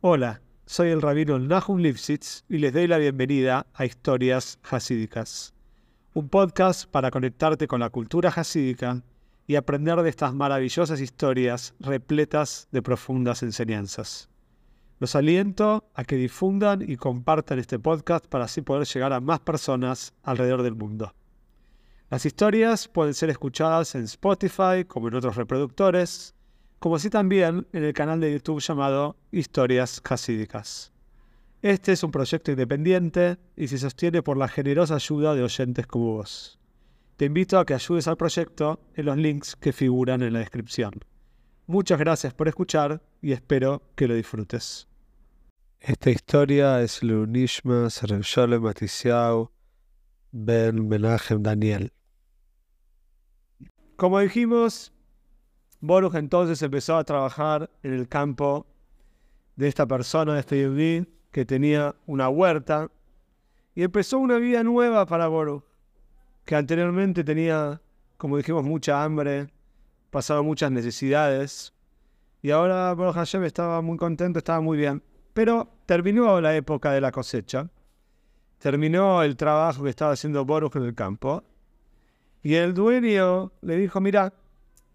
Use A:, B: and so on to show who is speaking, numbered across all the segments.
A: Hola, soy el rabino Nahum Lipsitz y les doy la bienvenida a Historias Hasídicas, un podcast para conectarte con la cultura hasídica y aprender de estas maravillosas historias repletas de profundas enseñanzas. Los aliento a que difundan y compartan este podcast para así poder llegar a más personas alrededor del mundo. Las historias pueden ser escuchadas en Spotify como en otros reproductores, como así también en el canal de YouTube llamado Historias Hasídicas. Este es un proyecto independiente y se sostiene por la generosa ayuda de oyentes como vos. Te invito a que ayudes al proyecto en los links que figuran en la descripción. Muchas gracias por escuchar y espero que lo disfrutes. Esta historia es Lunishma Shalom Matisiau Ben Menachem Daniel. Como dijimos, Boruch entonces empezó a trabajar en el campo de esta persona, de este Yehudi, que tenía una huerta, y empezó una vida nueva para Boruch, que anteriormente tenía, como dijimos, mucha hambre, pasaba muchas necesidades, y ahora Boruch Hashem estaba muy contento, estaba muy bien. Pero terminó la época de la cosecha, terminó el trabajo que estaba haciendo Boruch en el campo, y el dueño le dijo, mira,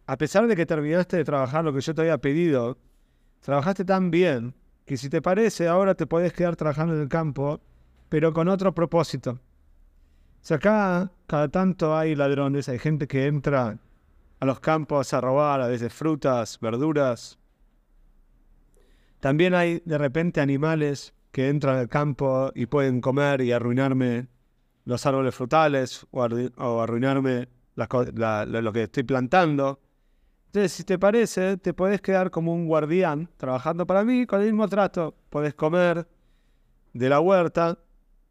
A: a pesar de que terminaste de trabajar lo que yo te había pedido, trabajaste tan bien que si te parece ahora te podés quedar trabajando en el campo, pero con otro propósito. Si acá cada tanto hay ladrones, hay gente que entra a los campos a robar a veces frutas, verduras. También hay de repente animales que entran al campo y pueden comer y arruinarme los árboles frutales o, arruinarme lo que estoy plantando. Entonces, si te parece, te podés quedar como un guardián trabajando para mí con el mismo trato. Podés comer de la huerta,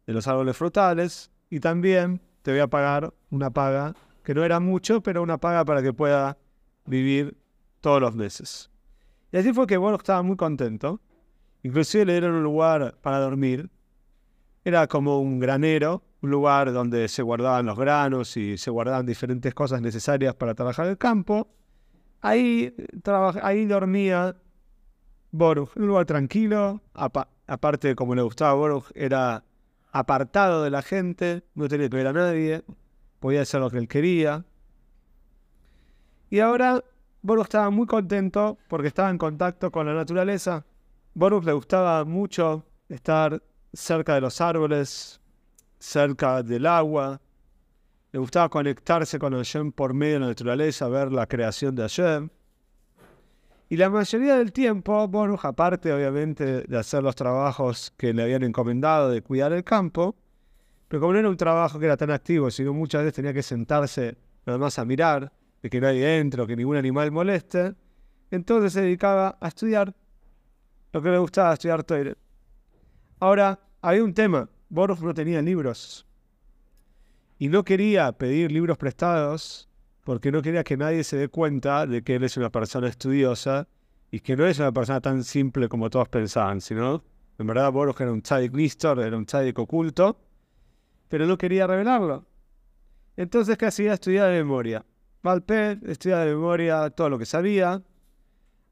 A: de los árboles frutales, y también te voy a pagar una paga, que no era mucho, pero una paga para que pueda vivir todos los meses. Y así fue que bueno, estaba muy contento. Inclusive le dieron un lugar para dormir. Era como un granero, un lugar donde se guardaban los granos y se guardaban diferentes cosas necesarias para trabajar el campo. Ahí, ahí dormía Boruch, un lugar tranquilo, aparte como le gustaba a Boruch, era apartado de la gente, no tenía que ver a nadie, podía hacer lo que él quería. Y ahora Boruch estaba muy contento porque estaba en contacto con la naturaleza. Boruch le gustaba mucho estar cerca de los árboles, cerca del agua, le gustaba conectarse con Hashem por medio de la naturaleza, ver la creación de Hashem. Y la mayoría del tiempo, bueno, aparte obviamente de hacer los trabajos que le habían encomendado, de cuidar el campo, pero como no era un trabajo que era tan activo, sino muchas veces tenía que sentarse nada más a mirar, de que nadie entre o que ningún animal moleste, entonces se dedicaba a estudiar lo que le gustaba, estudiar Toire. Ahora, había un tema, Boruch no tenía libros y no quería pedir libros prestados porque no quería que nadie se dé cuenta de que él es una persona estudiosa y que no es una persona tan simple como todos pensaban, sino en verdad Boruch era un tzadik listor, era un tzadik oculto, pero no quería revelarlo. Entonces, ¿qué hacía? Estudiar de memoria. Valpé estudiaba de memoria todo lo que sabía.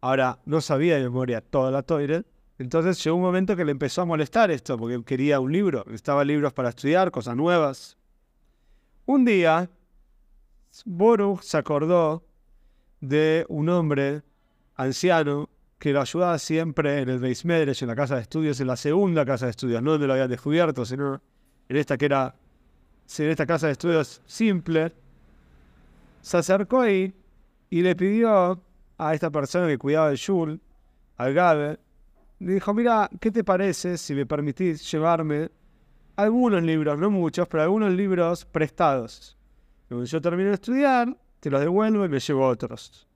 A: Ahora, no sabía de memoria toda la toire. Entonces llegó un momento que le empezó a molestar esto, porque quería un libro. Necesitaba libros para estudiar, cosas nuevas. Un día, Boruch se acordó de un hombre anciano que lo ayudaba siempre en el Beis en la casa de estudios, en la segunda casa de estudios, no donde lo habían descubierto, sino en esta que era, en esta casa de estudios simple. Se acercó ahí y le pidió a esta persona que cuidaba del Shul, al Gabe, le dijo, mira, ¿qué te parece si me permitís llevarme algunos libros, no muchos, pero algunos libros prestados. Cuando yo termino de estudiar, te los devuelvo y me llevo otros.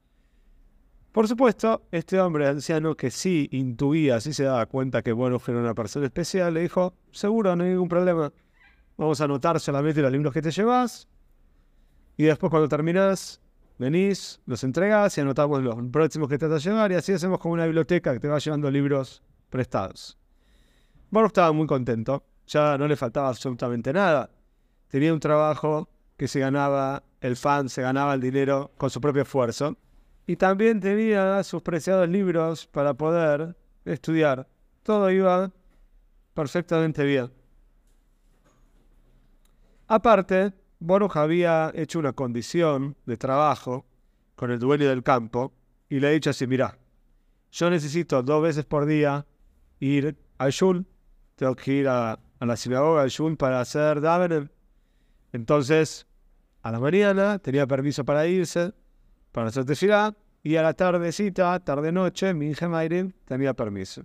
A: Por supuesto, este hombre anciano que sí intuía, sí se daba cuenta que bueno era una persona especial, le dijo, seguro, no hay ningún problema. Vamos a anotar solamente los libros que te llevas. Y después cuando terminas, venís, los entregás y anotamos los próximos que te vas a llevar. Y así hacemos como una biblioteca que te va llevando libros prestados. Bueno, estaba muy contento ya no le faltaba absolutamente nada. Tenía un trabajo que se ganaba, el fan se ganaba el dinero con su propio esfuerzo. Y también tenía sus preciados libros para poder estudiar. todo iba perfectamente bien. Aparte, Boruch había hecho una condición de trabajo con el dueño del campo y le ha dicho así, mira, yo necesito dos veces por día ir al Shul, tengo que ir a, la sinagoga al Shul para hacer Davener. Entonces, a la mañana tenía permiso para irse, para hacer tefilá, y a la tardecita, tarde-noche, mi hija Mayrin tenía permiso.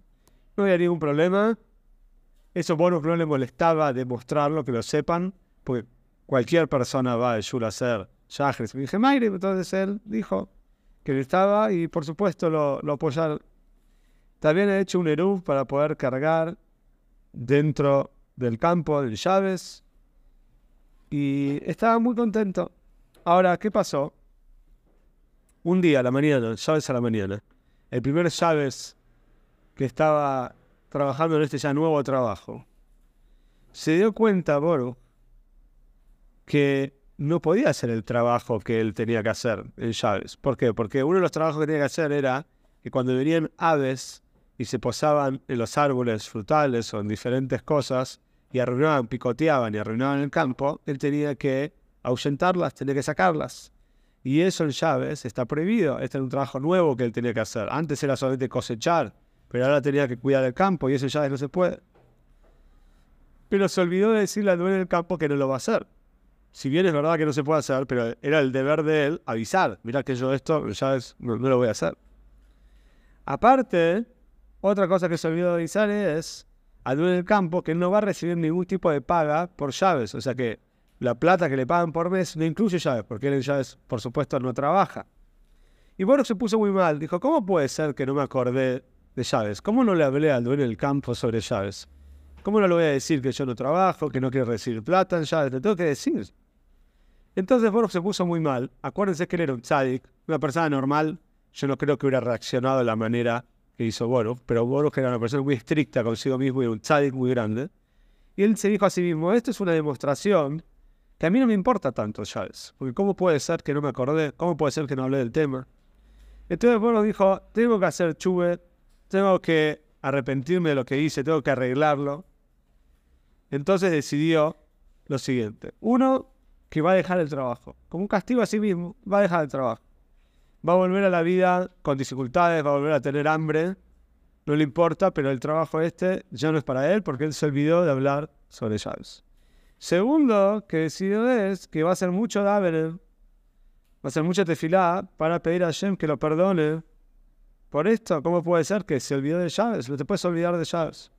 A: No había ningún problema. Eso Boruch no le molestaba demostrarlo, que lo sepan, porque cualquier persona va al Shul a hacer Shahres, mi hija Mayrin, entonces él dijo, que estaba y por supuesto lo, lo apoyaron. También he hecho un Eruv para poder cargar dentro del campo del llaves y estaba muy contento. Ahora, ¿qué pasó? Un día la mañana, llaves a la mañana, el primer llaves que estaba trabajando en este ya nuevo trabajo, se dio cuenta, Boru, que no podía hacer el trabajo que él tenía que hacer en llaves. ¿Por qué? Porque uno de los trabajos que tenía que hacer era que cuando venían aves y se posaban en los árboles frutales o en diferentes cosas y arruinaban, picoteaban y arruinaban el campo, él tenía que ahuyentarlas, tenía que sacarlas. Y eso en llaves está prohibido. Este era un trabajo nuevo que él tenía que hacer. Antes era solamente cosechar, pero ahora tenía que cuidar el campo y eso en llaves no se puede. Pero se olvidó de decirle al dueño del campo que no lo va a hacer si bien es verdad que no se puede hacer, pero era el deber de él avisar, mira que yo esto ya no, lo voy a hacer. Aparte, otra cosa que se olvidó de avisar es al dueño del campo que no va a recibir ningún tipo de paga por llaves, o sea que la plata que le pagan por mes no incluye llaves, porque él en llaves, por supuesto, no trabaja. Y bueno, se puso muy mal, dijo, ¿cómo puede ser que no me acordé de llaves? ¿Cómo no le hablé al dueño del campo sobre llaves? ¿Cómo no le voy a decir que yo no trabajo, que no quiero recibir plata en llaves? Te tengo que decir. Entonces Boruch se puso muy mal. Acuérdense que él era un tzadik, una persona normal. Yo no creo que hubiera reaccionado de la manera que hizo Boruch, pero Boruch era una persona muy estricta consigo mismo y un tzadik muy grande. Y él se dijo a sí mismo, esto es una demostración que a mí no me importa tanto, Chávez, porque ¿cómo puede ser que no me acordé? ¿Cómo puede ser que no hablé del tema? Entonces Boruch dijo, tengo que hacer chuve, tengo que arrepentirme de lo que hice, tengo que arreglarlo. Entonces decidió lo siguiente. Uno, que va a dejar el trabajo. Como un castigo a sí mismo, va a dejar el trabajo. Va a volver a la vida con dificultades, va a volver a tener hambre. No le importa, pero el trabajo este ya no es para él porque él se olvidó de hablar sobre llaves. Segundo que decidió es que va a hacer mucho dáver, va a hacer mucha tefilá para pedir a Shem que lo perdone. Por esto, ¿cómo puede ser que se olvidó de llaves? No te puedes olvidar de llaves.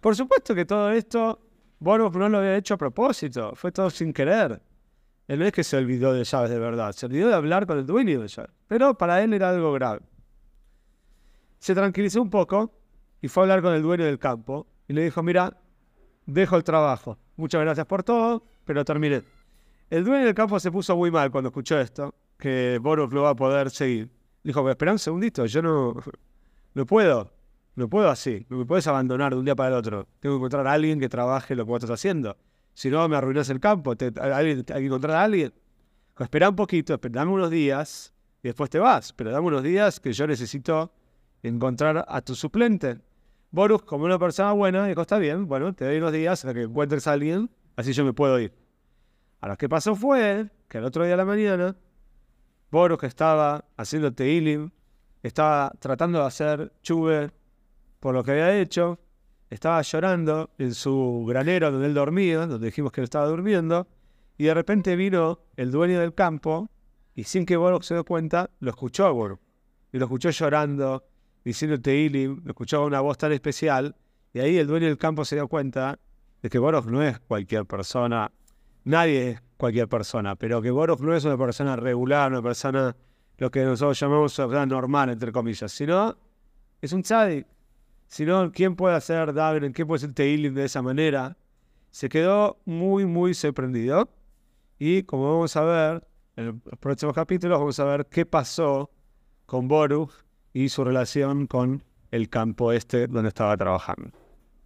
A: Por supuesto que todo esto Boruch no lo había hecho a propósito, fue todo sin querer. Él no es que se olvidó de llaves de verdad, se olvidó de hablar con el dueño de llaves. Pero para él era algo grave. Se tranquilizó un poco y fue a hablar con el dueño del campo y le dijo, mira, dejo el trabajo. Muchas gracias por todo, pero terminé. El dueño del campo se puso muy mal cuando escuchó esto, que Boruch lo va a poder seguir. Dijo, espera un segundito, yo no, no puedo. No puedo así, no me puedes abandonar de un día para el otro. Tengo que encontrar a alguien que trabaje lo que vos estás haciendo. Si no, me arruinas el campo. hay, que encontrar a alguien. espera un poquito, dame unos días y después te vas. Pero dame unos días que yo necesito encontrar a tu suplente. Boruch, como una persona buena, dijo, está bien, bueno, te doy unos días hasta que encuentres a alguien, así yo me puedo ir. Ahora, lo que pasó fue que el otro día de la mañana, Boruch estaba haciendo teilim, estaba tratando de hacer chuve por lo que había hecho, estaba llorando en su granero donde él dormía, donde dijimos que él estaba durmiendo, y de repente vino el dueño del campo, y sin que Boruch se dio cuenta, lo escuchó a. Y lo escuchó llorando, diciendo Teilim, lo escuchó una voz tan especial, y ahí el dueño del campo se dio cuenta de que Boruch no es cualquier persona, nadie es cualquier persona, pero que Boruch no es una persona regular, una persona, lo que nosotros llamamos una normal, entre comillas, sino es un tzadik, sino quién puede hacer David, quién puede hacer Teilim de esa manera. Se quedó muy, muy sorprendido. Y como vamos a ver en los próximos capítulos, vamos a ver qué pasó con Boruch y su relación con el campo este donde estaba trabajando.